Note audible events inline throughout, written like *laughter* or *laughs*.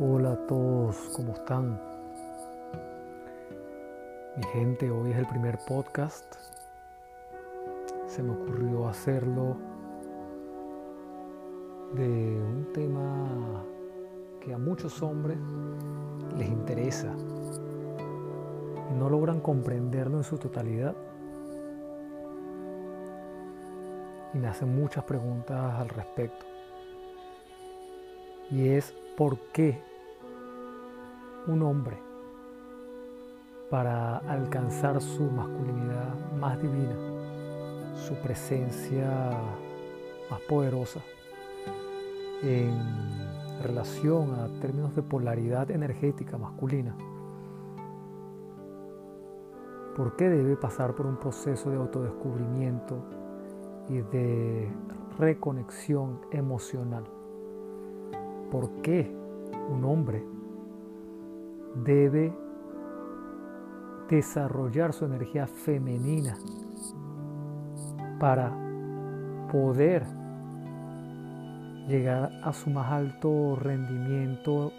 Hola a todos, ¿cómo están? Mi gente, hoy es el primer podcast. Se me ocurrió hacerlo de un tema que a muchos hombres les interesa y no logran comprenderlo en su totalidad. Y me hacen muchas preguntas al respecto. Y es por qué un hombre para alcanzar su masculinidad más divina, su presencia más poderosa en relación a términos de polaridad energética masculina. ¿Por qué debe pasar por un proceso de autodescubrimiento y de reconexión emocional? ¿Por qué un hombre debe desarrollar su energía femenina para poder llegar a su más alto rendimiento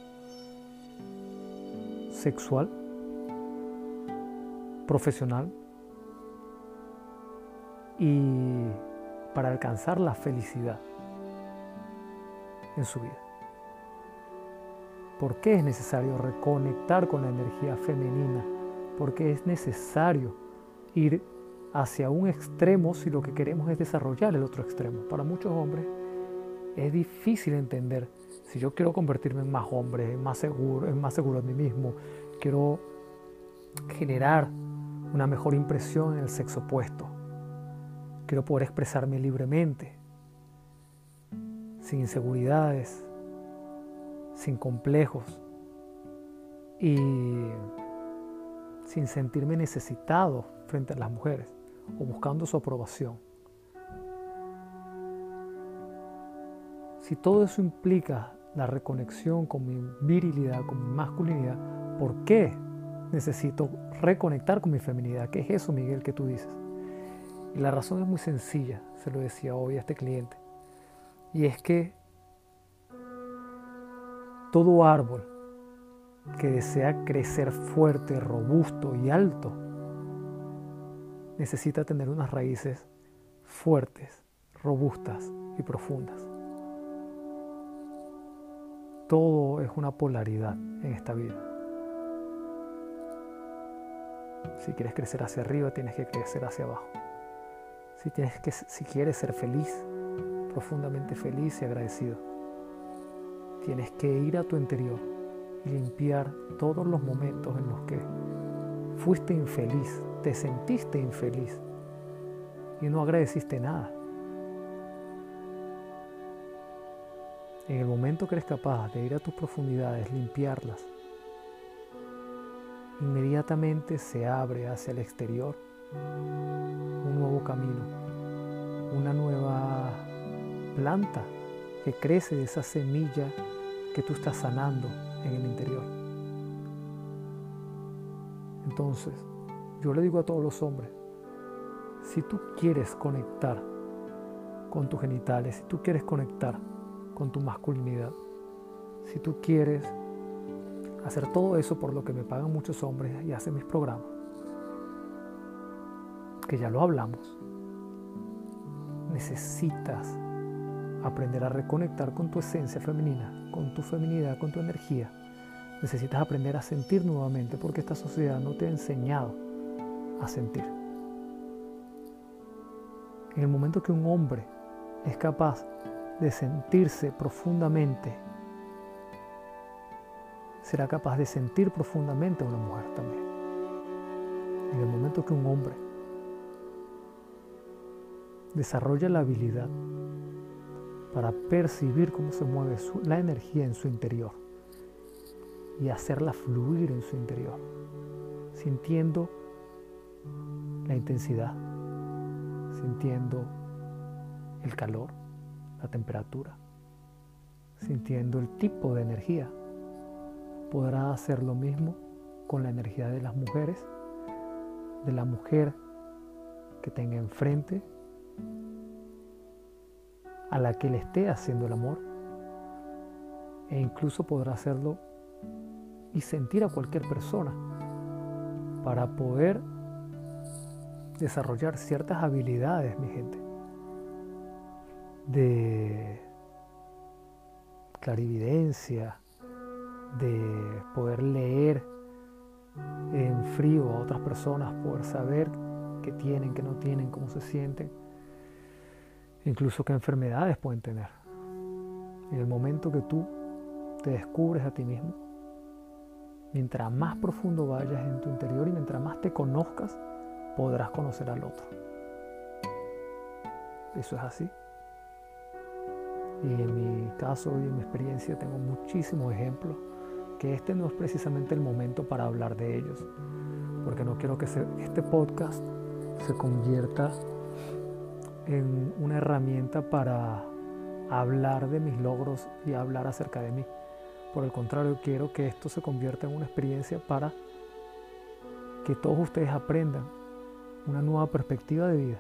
sexual, profesional y para alcanzar la felicidad en su vida. ¿Por qué es necesario reconectar con la energía femenina? Porque es necesario ir hacia un extremo si lo que queremos es desarrollar el otro extremo. Para muchos hombres es difícil entender si yo quiero convertirme en más hombre, en más seguro, en más seguro de mí mismo, quiero generar una mejor impresión en el sexo opuesto. Quiero poder expresarme libremente, sin inseguridades, sin complejos y sin sentirme necesitado frente a las mujeres o buscando su aprobación. Si todo eso implica la reconexión con mi virilidad, con mi masculinidad, ¿por qué necesito reconectar con mi feminidad? ¿Qué es eso, Miguel, que tú dices? Y la razón es muy sencilla, se lo decía hoy a este cliente, y es que todo árbol que desea crecer fuerte, robusto y alto necesita tener unas raíces fuertes, robustas y profundas. Todo es una polaridad en esta vida. Si quieres crecer hacia arriba, tienes que crecer hacia abajo. Si, tienes que, si quieres ser feliz, profundamente feliz y agradecido, Tienes que ir a tu interior y limpiar todos los momentos en los que fuiste infeliz, te sentiste infeliz y no agradeciste nada. En el momento que eres capaz de ir a tus profundidades, limpiarlas, inmediatamente se abre hacia el exterior un nuevo camino, una nueva planta que crece de esa semilla que tú estás sanando en el interior. Entonces, yo le digo a todos los hombres, si tú quieres conectar con tus genitales, si tú quieres conectar con tu masculinidad, si tú quieres hacer todo eso por lo que me pagan muchos hombres y hacen mis programas, que ya lo hablamos, necesitas aprender a reconectar con tu esencia femenina, con tu feminidad, con tu energía. Necesitas aprender a sentir nuevamente porque esta sociedad no te ha enseñado a sentir. En el momento que un hombre es capaz de sentirse profundamente, será capaz de sentir profundamente a una mujer también. En el momento que un hombre desarrolla la habilidad para percibir cómo se mueve la energía en su interior y hacerla fluir en su interior, sintiendo la intensidad, sintiendo el calor, la temperatura, sintiendo el tipo de energía. Podrá hacer lo mismo con la energía de las mujeres, de la mujer que tenga enfrente a la que le esté haciendo el amor e incluso podrá hacerlo y sentir a cualquier persona para poder desarrollar ciertas habilidades, mi gente, de clarividencia, de poder leer en frío a otras personas, poder saber qué tienen, qué no tienen, cómo se sienten, incluso qué enfermedades pueden tener. En el momento que tú te descubres a ti mismo, mientras más profundo vayas en tu interior y mientras más te conozcas, podrás conocer al otro. Eso es así. Y en mi caso y en mi experiencia tengo muchísimos ejemplos que este no es precisamente el momento para hablar de ellos, porque no quiero que este podcast se convierta en una herramienta para hablar de mis logros y hablar acerca de mí. Por el contrario, quiero que esto se convierta en una experiencia para que todos ustedes aprendan una nueva perspectiva de vida,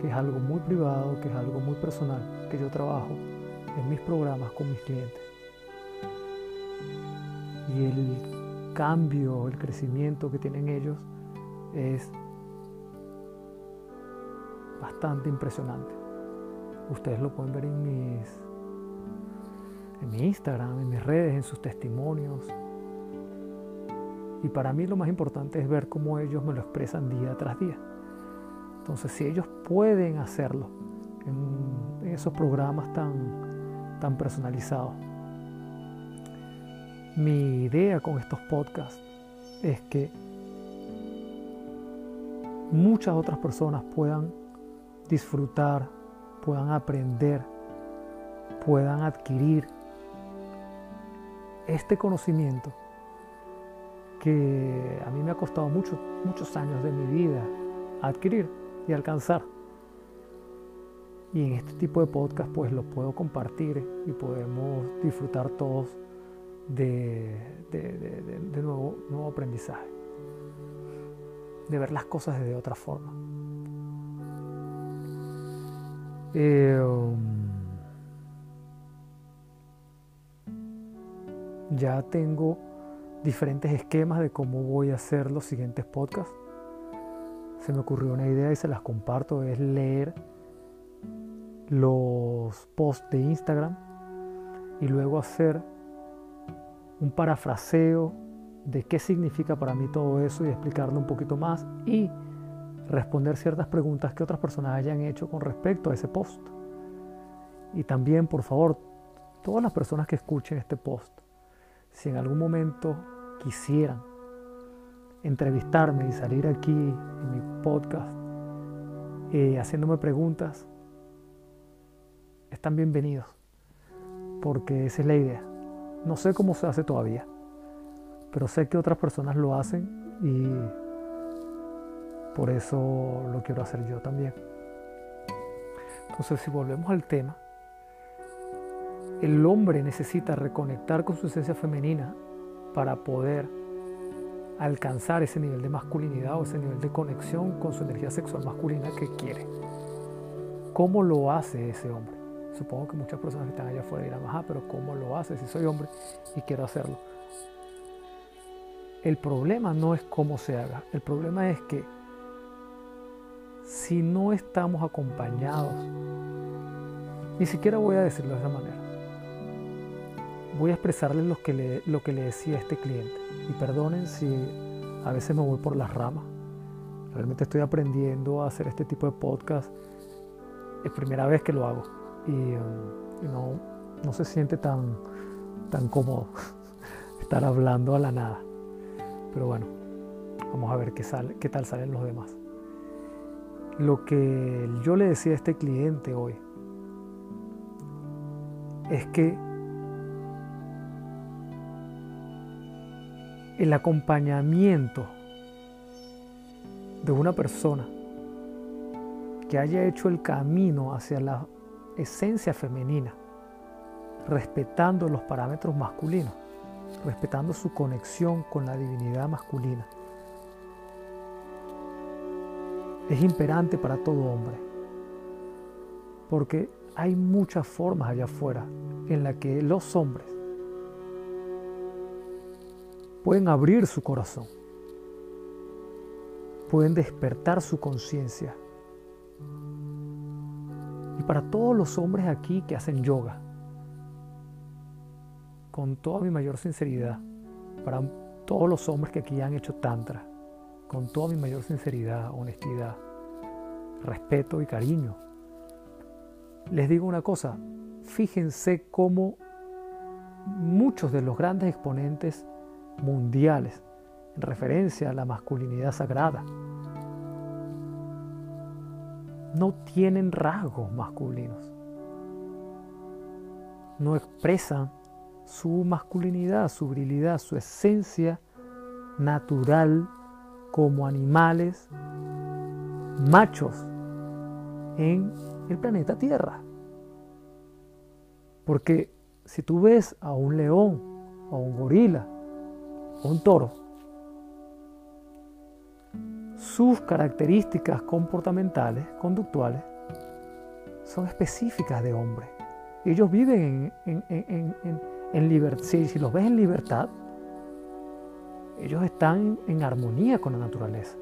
que es algo muy privado, que es algo muy personal, que yo trabajo en mis programas con mis clientes. Y el cambio, el crecimiento que tienen ellos es bastante impresionante. Ustedes lo pueden ver en mis en mi Instagram, en mis redes, en sus testimonios. Y para mí lo más importante es ver cómo ellos me lo expresan día tras día. Entonces, si ellos pueden hacerlo en, esos programas tan, tan personalizados, mi idea con estos podcasts es que muchas otras personas puedan disfrutar, puedan aprender, puedan adquirir este conocimiento que a mí me ha costado muchos, muchos años de mi vida adquirir y alcanzar. Y en este tipo de podcast pues lo puedo compartir y podemos disfrutar todos de, de, nuevo, nuevo aprendizaje, de ver las cosas de otra forma. Eh, um, Ya tengo diferentes esquemas de cómo voy a hacer los siguientes podcasts. Se me ocurrió una idea y se las comparto, es leer los posts de Instagram y luego hacer un parafraseo de qué significa para mí todo eso y explicarlo un poquito más y responder ciertas preguntas que otras personas hayan hecho con respecto a ese post. Y también, por favor, todas las personas que escuchen este post, si en algún momento quisieran entrevistarme y salir aquí en mi podcast eh, haciéndome preguntas, están bienvenidos, porque esa es la idea. No sé cómo se hace todavía, pero sé que otras personas lo hacen y por eso lo quiero hacer yo también. Entonces, si volvemos al tema, el hombre necesita reconectar con su esencia femenina para poder alcanzar ese nivel de masculinidad o ese nivel de conexión con su energía sexual masculina que quiere. ¿Cómo lo hace ese hombre? Supongo que muchas personas que están allá afuera dirán, ajá, pero ¿cómo lo hace si soy hombre y quiero hacerlo? El problema no es cómo se haga, el problema es que si no estamos acompañados, ni siquiera voy a decirlo de esa manera, voy a expresarles lo que, le, decía a este cliente. Y perdonen si a veces me voy por las ramas. Realmente estoy aprendiendo a hacer este tipo de podcast. Es primera vez que lo hago. Y, um, no, se siente tan, tan cómodo *laughs* estar hablando a la nada. Pero bueno, vamos a ver qué, qué tal salen los demás. Lo que yo le decía a este cliente hoy es que el acompañamiento de una persona que haya hecho el camino hacia la esencia femenina, respetando los parámetros masculinos, respetando su conexión con la divinidad masculina. Es imperante para todo hombre, porque hay muchas formas allá afuera en las que los hombres pueden abrir su corazón, pueden despertar su conciencia. Y para todos los hombres aquí que hacen yoga, con toda mi mayor sinceridad, para todos los hombres que aquí han hecho tantra, con toda mi mayor sinceridad, honestidad, respeto y cariño, les digo una cosa, fíjense cómo muchos de los grandes exponentes mundiales en referencia a la masculinidad sagrada no tienen rasgos masculinos, no expresan su masculinidad, su virilidad, su esencia natural como animales machos en el planeta Tierra. Porque si tú ves a un león, o un gorila, o un toro, sus características comportamentales, conductuales, son específicas de hombre. Ellos viven en, libertad. Si, los ves en libertad, ellos están en armonía con la naturaleza.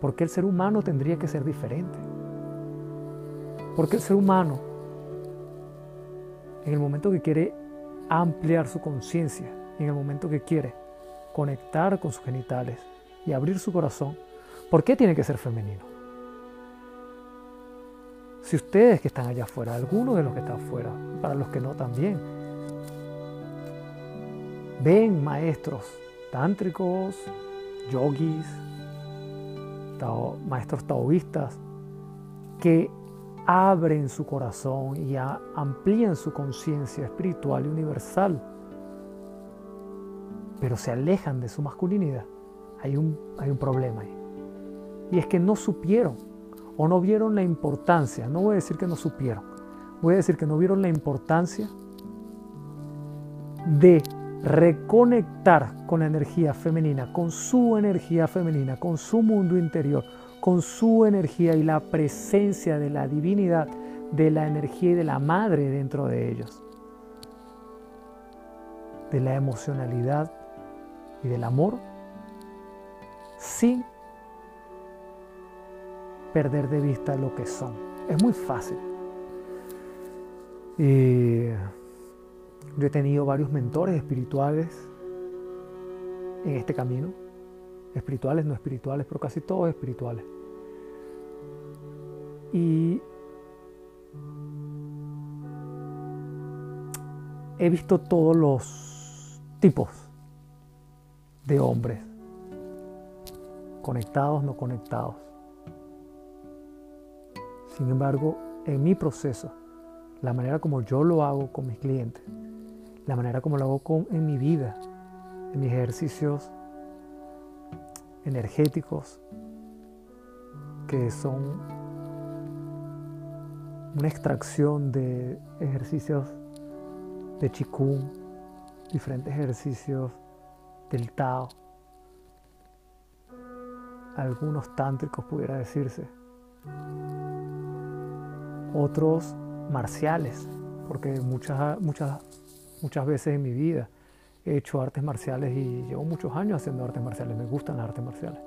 porque el ser humano tendría que ser diferente? Porque el ser humano, en el momento que quiere ampliar su conciencia, en el momento que quiere conectar con sus genitales y abrir su corazón, ¿por qué tiene que ser femenino? Si ustedes que están allá afuera, algunos de los que están afuera, para los que no también, ven maestros tántricos, yogis, maestros taoístas, que abren su corazón y amplían su conciencia espiritual y universal, pero se alejan de su masculinidad, hay un, hay un problema ahí. Y es que no supieron o no vieron la importancia, no voy a decir que no supieron, voy a decir que no vieron la importancia de reconectar con la energía femenina, con su energía femenina, con su mundo interior, con su energía y la presencia de la divinidad, de la energía y de la madre dentro de ellos, de la emocionalidad y del amor, sin perder de vista lo que son. Es muy fácil. Y yo he tenido varios mentores espirituales en este camino espirituales, no espirituales, pero casi todos espirituales. Y he visto todos los tipos de hombres, conectados, no conectados. Sin embargo, en mi proceso, la manera como yo lo hago con mis clientes, la manera como lo hago en mi vida, en mis ejercicios energéticos que son una extracción de ejercicios de Qigong, diferentes ejercicios del Tao, algunos tántricos pudiera decirse, otros marciales, porque muchas, muchas, muchas veces en mi vida he hecho artes marciales y llevo muchos años haciendo artes marciales, me gustan las artes marciales.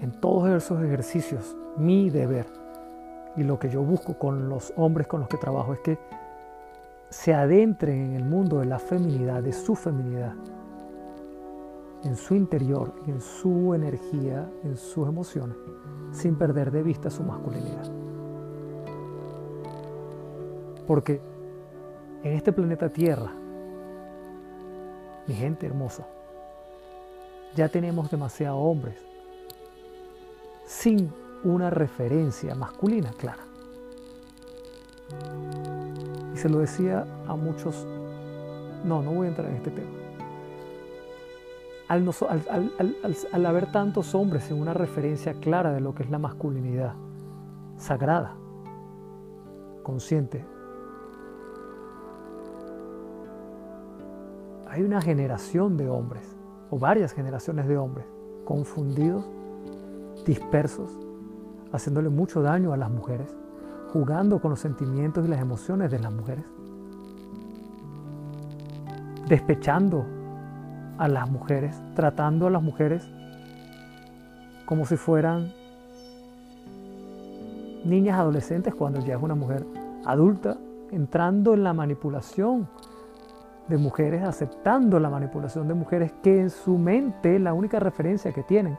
En todos esos ejercicios, mi deber y lo que yo busco con los hombres con los que trabajo es que se adentren en el mundo de la feminidad, de su feminidad, en su interior, en su energía, en sus emociones, sin perder de vista su masculinidad. Porque en este planeta Tierra, mi gente hermosa, ya tenemos demasiados hombres sin una referencia masculina clara. Y se lo decía a muchos, no, no voy a entrar en este tema. Al, al, haber tantos hombres sin una referencia clara de lo que es la masculinidad sagrada, consciente, hay una generación de hombres, o varias generaciones de hombres, confundidos, dispersos, haciéndole mucho daño a las mujeres, jugando con los sentimientos y las emociones de las mujeres, despechando a las mujeres, tratando a las mujeres como si fueran niñas adolescentes cuando ya es una mujer adulta, entrando en la manipulación de mujeres, aceptando la manipulación de mujeres que en su mente la única referencia que tienen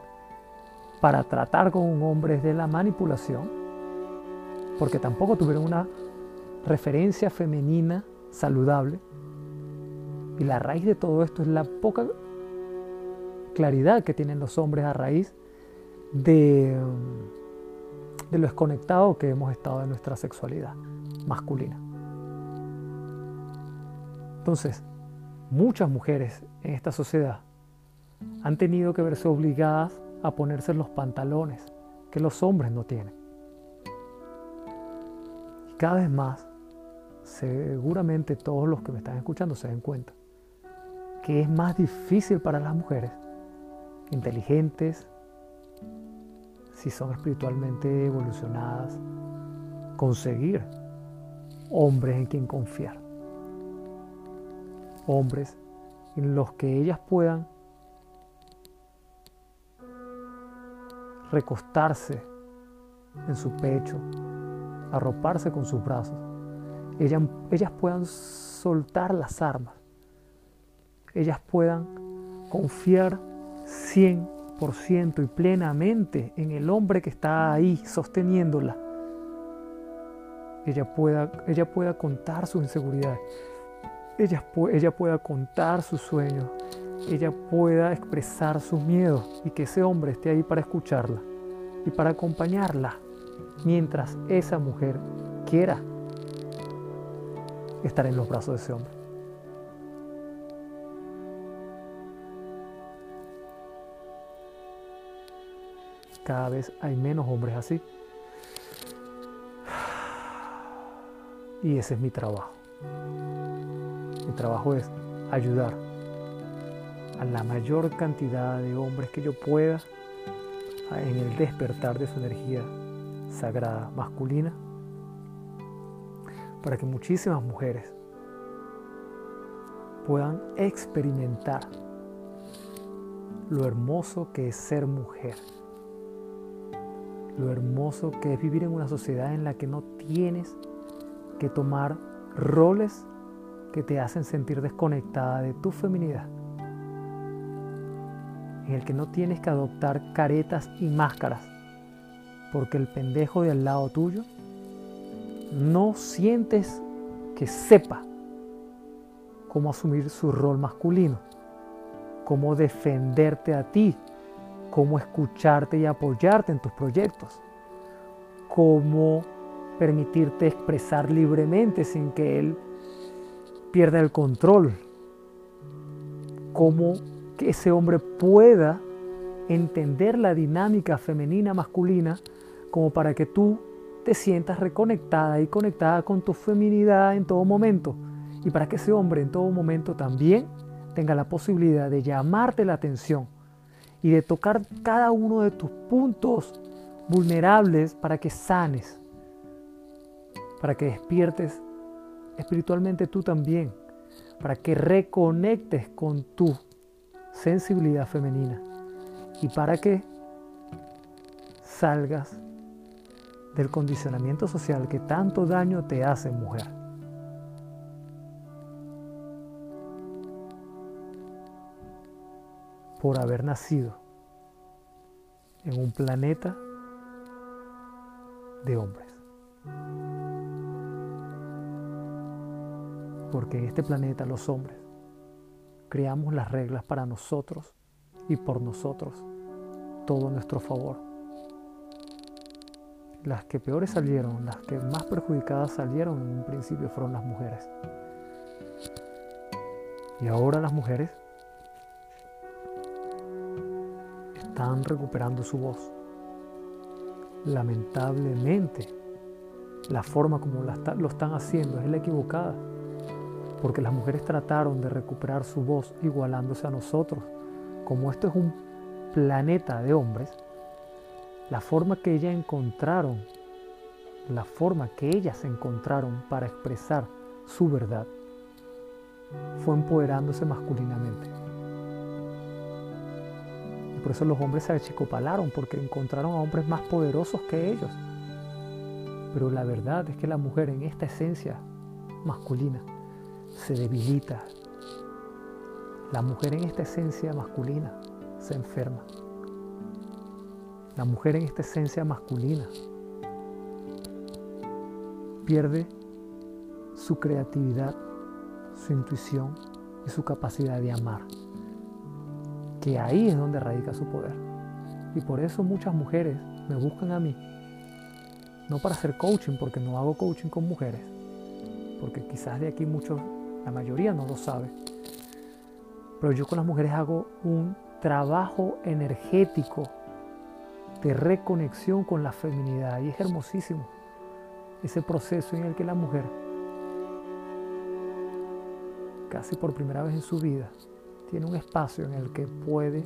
para tratar con un hombre es de la manipulación, porque tampoco tuvieron una referencia femenina saludable. Y la raíz de todo esto es la poca claridad que tienen los hombres a raíz de, de lo desconectado que hemos estado de nuestra sexualidad masculina. Entonces, muchas mujeres en esta sociedad han tenido que verse obligadas a ponerse los pantalones que los hombres no tienen. Y cada vez más, seguramente todos los que me están escuchando se den cuenta que es más difícil para las mujeres inteligentes, si son espiritualmente evolucionadas, conseguir hombres en quien confiar. Hombres en los que ellas puedan recostarse en su pecho, arroparse con sus brazos, ellas, ellas puedan soltar las armas, ellas puedan confiar 100% y plenamente en el hombre que está ahí sosteniéndola. Ella pueda, ella pueda contar sus inseguridades, ella, pueda contar sus sueños, ella pueda expresar sus miedos y que ese hombre esté ahí para escucharla y para acompañarla mientras esa mujer quiera estar en los brazos de ese hombre. Cada vez hay menos hombres así. Y ese es mi trabajo. Mi trabajo es ayudar a la mayor cantidad de hombres que yo pueda en el despertar de su energía sagrada masculina, para que muchísimas mujeres puedan experimentar lo hermoso que es ser mujer, lo hermoso que es vivir en una sociedad en la que no tienes que tomar roles que te hacen sentir desconectada de tu feminidad. En el que no tienes que adoptar caretas y máscaras, porque el pendejo de al lado tuyo no sientes que sepa cómo asumir su rol masculino, cómo defenderte a ti, cómo escucharte y apoyarte en tus proyectos, cómo permitirte expresar libremente sin que él pierda el control, cómo que ese hombre pueda entender la dinámica femenina masculina como para que tú te sientas reconectada y conectada con tu feminidad en todo momento. Y para que ese hombre en todo momento también tenga la posibilidad de llamarte la atención y de tocar cada uno de tus puntos vulnerables para que sanes, para que despiertes espiritualmente tú también, para que reconectes con tu sensibilidad femenina y para que salgas del condicionamiento social que tanto daño te hace mujer. Por haber nacido en un planeta de hombres. Porque en este planeta los hombres creamos las reglas para nosotros y por nosotros, todo nuestro favor. Las que peores salieron, las que más perjudicadas salieron en un principio fueron las mujeres. Y ahora las mujeres están recuperando su voz. Lamentablemente, la forma como lo están haciendo es la equivocada porque las mujeres trataron de recuperar su voz igualándose a nosotros. Como esto es un planeta de hombres, la forma que ellas encontraron, la forma que ellas encontraron para expresar su verdad, fue empoderándose masculinamente. Y por eso los hombres se achicopalaron, porque encontraron a hombres más poderosos que ellos. Pero la verdad es que la mujer en esta esencia masculina se debilita. La mujer en esta esencia masculina se enferma. La mujer en esta esencia masculina pierde su creatividad, su intuición y su capacidad de amar. Que ahí es donde radica su poder. Y por eso muchas mujeres me buscan a mí. No para hacer coaching, porque no hago coaching con mujeres. Porque quizás de aquí muchos, la mayoría no lo sabe. Pero yo con las mujeres hago un trabajo energético de reconexión con la feminidad. Y es hermosísimo ese proceso en el que la mujer, casi por primera vez en su vida, tiene un espacio en el que puede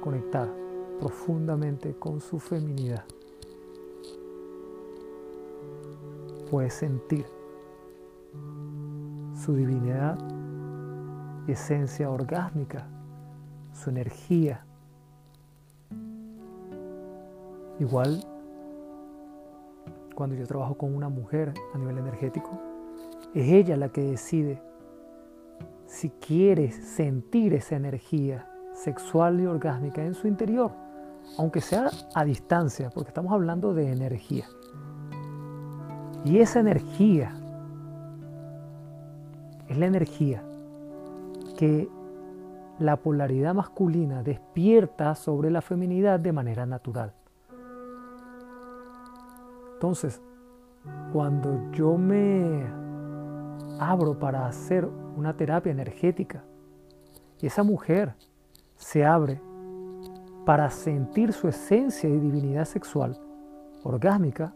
conectar profundamente con su feminidad. Puede sentir su divinidad esencia orgásmica, su energía. Igual cuando yo trabajo con una mujer a nivel energético, es ella la que decide si quiere sentir esa energía sexual y orgásmica en su interior, aunque sea a distancia, porque estamos hablando de energía. Y esa energía es la energía que la polaridad masculina despierta sobre la feminidad de manera natural. Entonces, cuando yo me abro para hacer una terapia energética y esa mujer se abre para sentir su esencia y divinidad sexual orgásmica,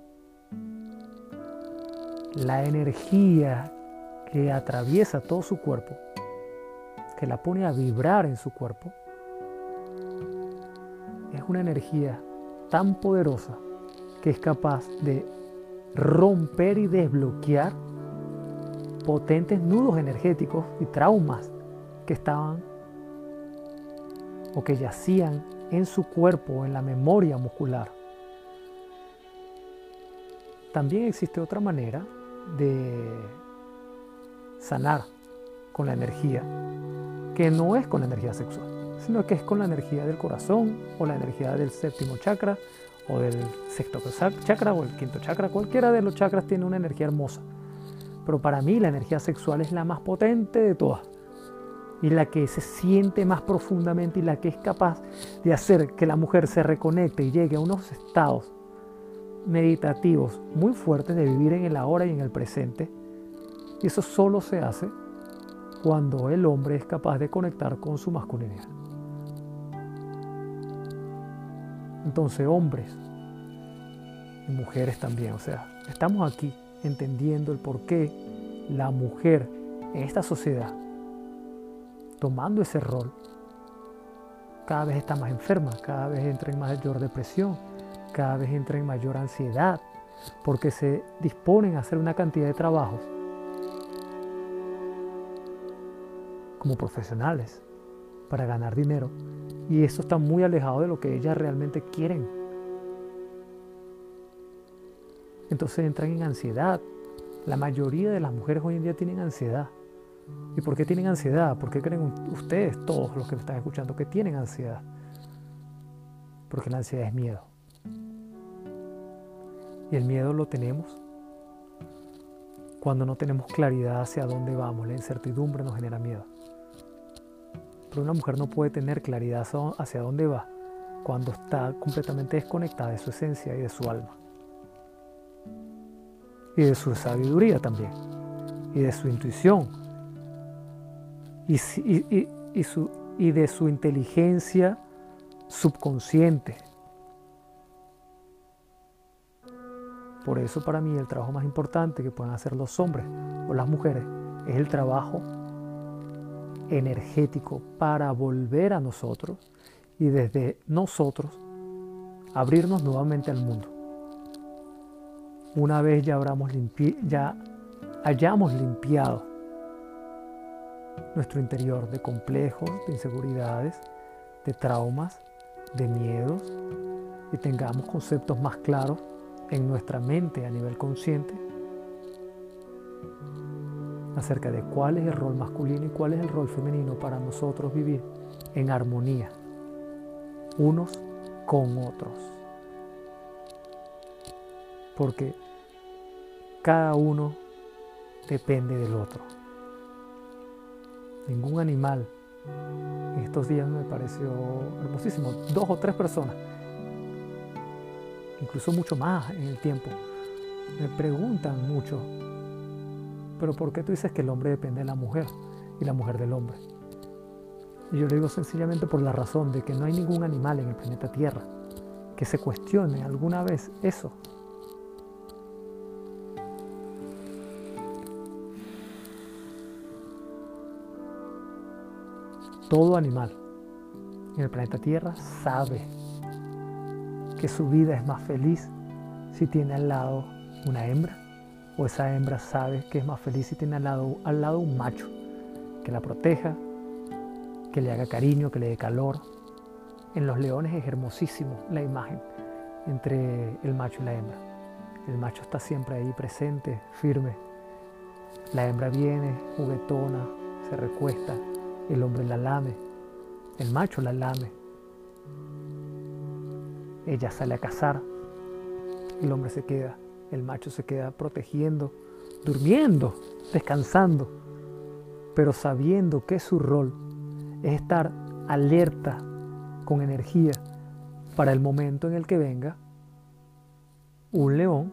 la energía que atraviesa todo su cuerpo, que la pone a vibrar en su cuerpo, es una energía tan poderosa que es capaz de romper y desbloquear potentes nudos energéticos y traumas que estaban o que yacían en su cuerpo, en la memoria muscular. También existe otra manera de sanar con la energía, que no es con la energía sexual, sino que es con la energía del corazón o la energía del séptimo chakra o del sexto chakra o el quinto chakra, cualquiera de los chakras tiene una energía hermosa. Pero para mí la energía sexual es la más potente de todas y la que se siente más profundamente y la que es capaz de hacer que la mujer se reconecte y llegue a unos estados meditativos muy fuertes de vivir en el ahora y en el presente. Y eso solo se hace cuando el hombre es capaz de conectar con su masculinidad. Entonces, hombres y mujeres también, o sea, estamos aquí entendiendo el por qué la mujer en esta sociedad, tomando ese rol, cada vez está más enferma, cada vez entra en mayor depresión, cada vez entra en mayor ansiedad, porque se disponen a hacer una cantidad de trabajos como profesionales para ganar dinero y eso está muy alejado de lo que ellas realmente quieren. Entonces entran en ansiedad. La mayoría de las mujeres hoy en día tienen ansiedad. ¿Y por qué tienen ansiedad? ¿Por qué creen ustedes, todos los que me están escuchando, que tienen ansiedad? Porque la ansiedad es miedo. Y el miedo lo tenemos cuando no tenemos claridad hacia dónde vamos. La incertidumbre nos genera miedo. Pero una mujer no puede tener claridad hacia dónde va cuando está completamente desconectada de su esencia y de su alma. Y de su sabiduría también. Y de su intuición. Y, y de su inteligencia subconsciente. Por eso para mí el trabajo más importante que pueden hacer los hombres o las mujeres es el trabajo energético para volver a nosotros y desde nosotros abrirnos nuevamente al mundo. Una vez ya, ya hayamos limpiado nuestro interior de complejos, de inseguridades de traumas, de miedos y tengamos conceptos más claros en nuestra mente a nivel consciente acerca de cuál es el rol masculino y cuál es el rol femenino para nosotros vivir en armonía, unos con otros. Porque cada uno depende del otro. Ningún animal en estos días me pareció hermosísimo. Dos o tres personas, incluso mucho más en el tiempo, me preguntan mucho, pero ¿por qué tú dices que el hombre depende de la mujer y la mujer del hombre? Y yo le digo sencillamente por la razón de que no hay ningún animal en el planeta Tierra que se cuestione alguna vez eso. Todo animal en el planeta Tierra sabe que su vida es más feliz si tiene al lado una hembra o esa hembra sabe que es más feliz si tiene al lado, al lado un macho que la proteja, que le haga cariño, que le dé calor. En los leones es hermosísimo la imagen entre el macho y la hembra. El macho está siempre ahí presente, firme. La hembra viene, juguetona, se recuesta, el hombre la lame, el macho la lame. Ella sale a cazar, el hombre se queda, el macho se queda protegiendo, durmiendo, descansando, pero sabiendo que su rol es estar alerta, con energía, para el momento en el que venga un león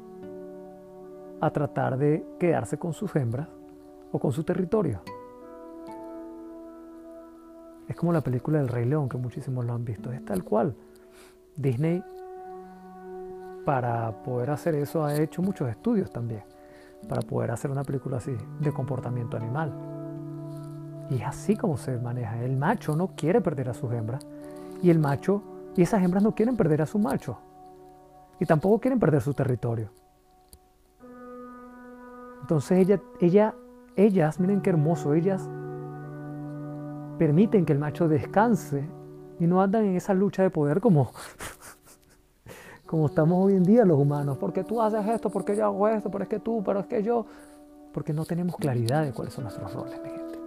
a tratar de quedarse con sus hembras o con su territorio. Es como la película del Rey León, que muchísimos lo han visto. Es tal cual. Disney, para poder hacer eso, ha hecho muchos estudios también, para poder hacer una película así, de comportamiento animal. Y es así como se maneja. El macho no quiere perder a sus hembras y el macho, y esas hembras no quieren perder a su macho. Y tampoco quieren perder su territorio. Entonces ella, ella, ellas, miren qué hermoso, ellas permiten que el macho descanse y no andan en esa lucha de poder como, como estamos hoy en día los humanos. Porque tú haces esto, porque yo hago esto, pero es que tú, pero es que yo. Porque no tenemos claridad de cuáles son nuestros roles, mi gente.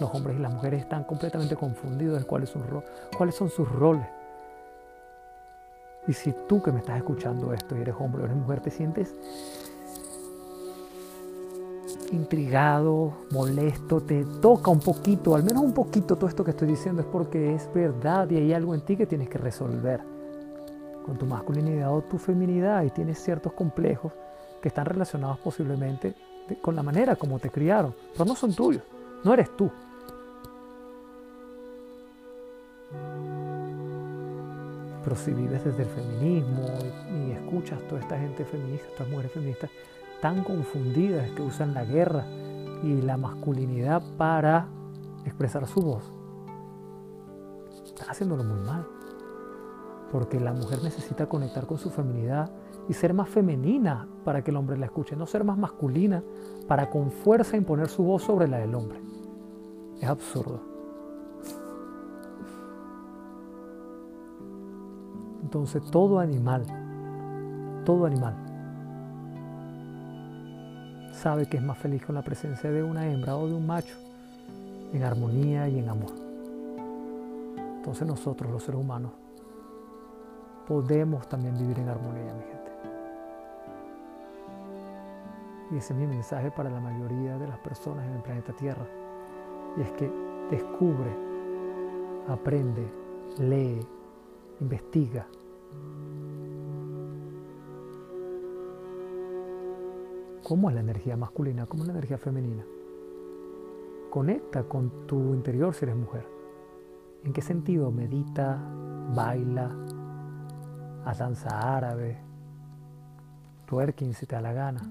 Los hombres y las mujeres están completamente confundidos de cuáles son, cuáles son sus roles. Y si tú que me estás escuchando esto y eres hombre o eres mujer, te sientes intrigado, molesto, te toca un poquito, al menos un poquito todo esto que estoy diciendo es porque es verdad y hay algo en ti que tienes que resolver con tu masculinidad o tu feminidad y tienes ciertos complejos que están relacionados posiblemente con la manera como te criaron, pero no son tuyos, no eres tú. Pero si vives desde el feminismo y, escuchas toda esta gente feminista, estas mujeres feministas, tan confundidas que usan la guerra y la masculinidad para expresar su voz, están haciéndolo muy mal. Porque la mujer necesita conectar con su feminidad y ser más femenina para que el hombre la escuche, no ser más masculina para con fuerza imponer su voz sobre la del hombre. Es absurdo. Entonces todo animal, todo animal sabe que es más feliz con la presencia de una hembra o de un macho, en armonía y en amor. Entonces nosotros, los seres humanos, podemos también vivir en armonía, mi gente. Y ese es mi mensaje para la mayoría de las personas en el planeta Tierra. Y es que descubre, aprende, lee, investiga, cómo es la energía masculina, cómo es la energía femenina. Conecta con tu interior si eres mujer. ¿En qué sentido? Medita, baila, haz danza árabe, twerking si te da la gana.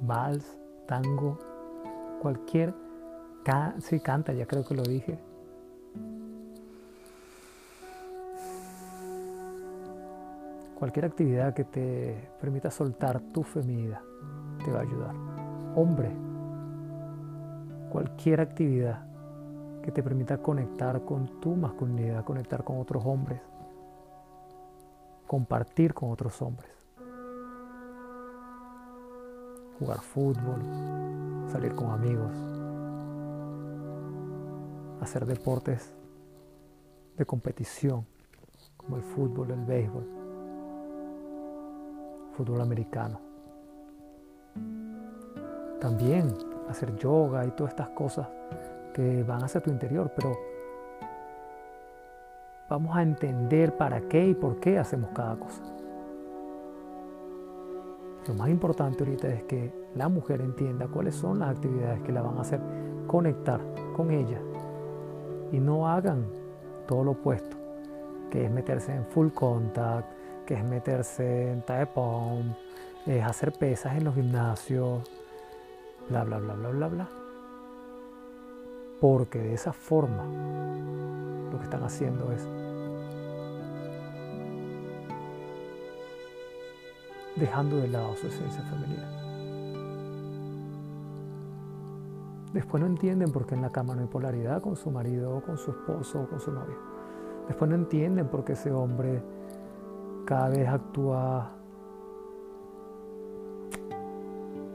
Vals, tango, cualquier... sí, canta, ya creo que lo dije. Cualquier actividad que te permita soltar tu feminidad te va a ayudar. Hombre, cualquier actividad que te permita conectar con tu masculinidad, conectar con otros hombres, compartir con otros hombres. Jugar fútbol, salir con amigos, hacer deportes de competición como el fútbol, el béisbol, fútbol americano. También hacer yoga y todas estas cosas que van hacia tu interior, pero vamos a entender para qué y por qué hacemos cada cosa. Lo más importante ahorita es que la mujer entienda cuáles son las actividades que la van a hacer conectar con ella y no hagan todo lo opuesto, que es meterse en full contact, que es meterse en tie es hacer pesas en los gimnasios, bla, bla, bla, bla, bla, bla. Porque de esa forma lo que están haciendo es dejando de lado su esencia femenina. Después no entienden por qué en la cama no hay polaridad con su marido, o con su esposo o con su novio. Después no entienden por qué ese hombre cada vez actúa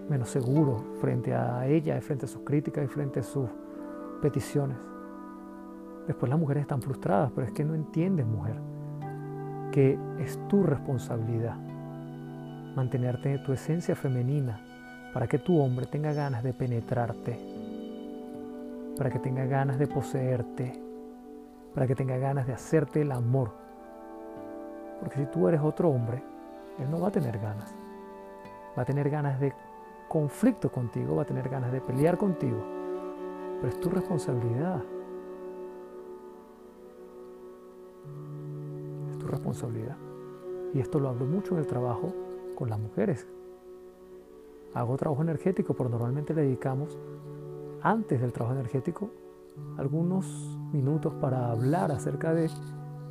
menos seguro frente a ella, frente a sus críticas y frente a sus peticiones. Después las mujeres están frustradas, pero es que no entiendes, mujer, que es tu responsabilidad mantenerte en tu esencia femenina para que tu hombre tenga ganas de penetrarte, para que tenga ganas de poseerte, para que tenga ganas de hacerte el amor. Porque si tú eres otro hombre, él no va a tener ganas. Va a tener ganas de conflicto contigo, va a tener ganas de pelear contigo. Pero es tu responsabilidad. Es tu responsabilidad. Y esto lo hablo mucho en el trabajo con las mujeres. Hago trabajo energético, pero normalmente le dedicamos antes del trabajo energético algunos minutos para hablar acerca de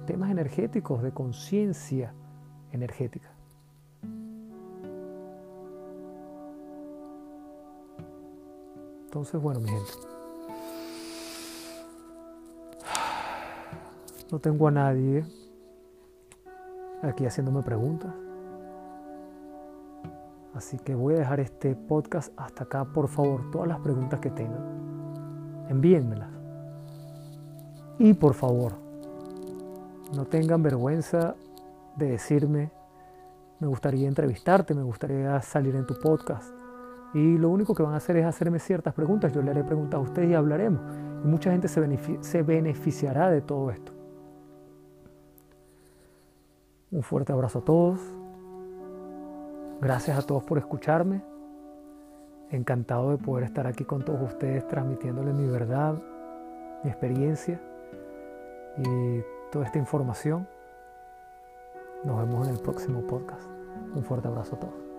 temas energéticos, de conciencia energética. Entonces, bueno, mi gente, no tengo a nadie aquí haciéndome preguntas. Así que voy a dejar este podcast hasta acá. Por favor, todas las preguntas que tengan, envíenmelas. Y por favor, no tengan vergüenza de decirme, me gustaría entrevistarte, me gustaría salir en tu podcast. Y lo único que van a hacer es hacerme ciertas preguntas. Yo le haré preguntas a ustedes y hablaremos. Y mucha gente se, beneficiará de todo esto. Un fuerte abrazo a todos. Gracias a todos por escucharme. Encantado de poder estar aquí con todos ustedes transmitiéndoles mi verdad, mi experiencia y toda esta información. Nos vemos en el próximo podcast. Un fuerte abrazo a todos.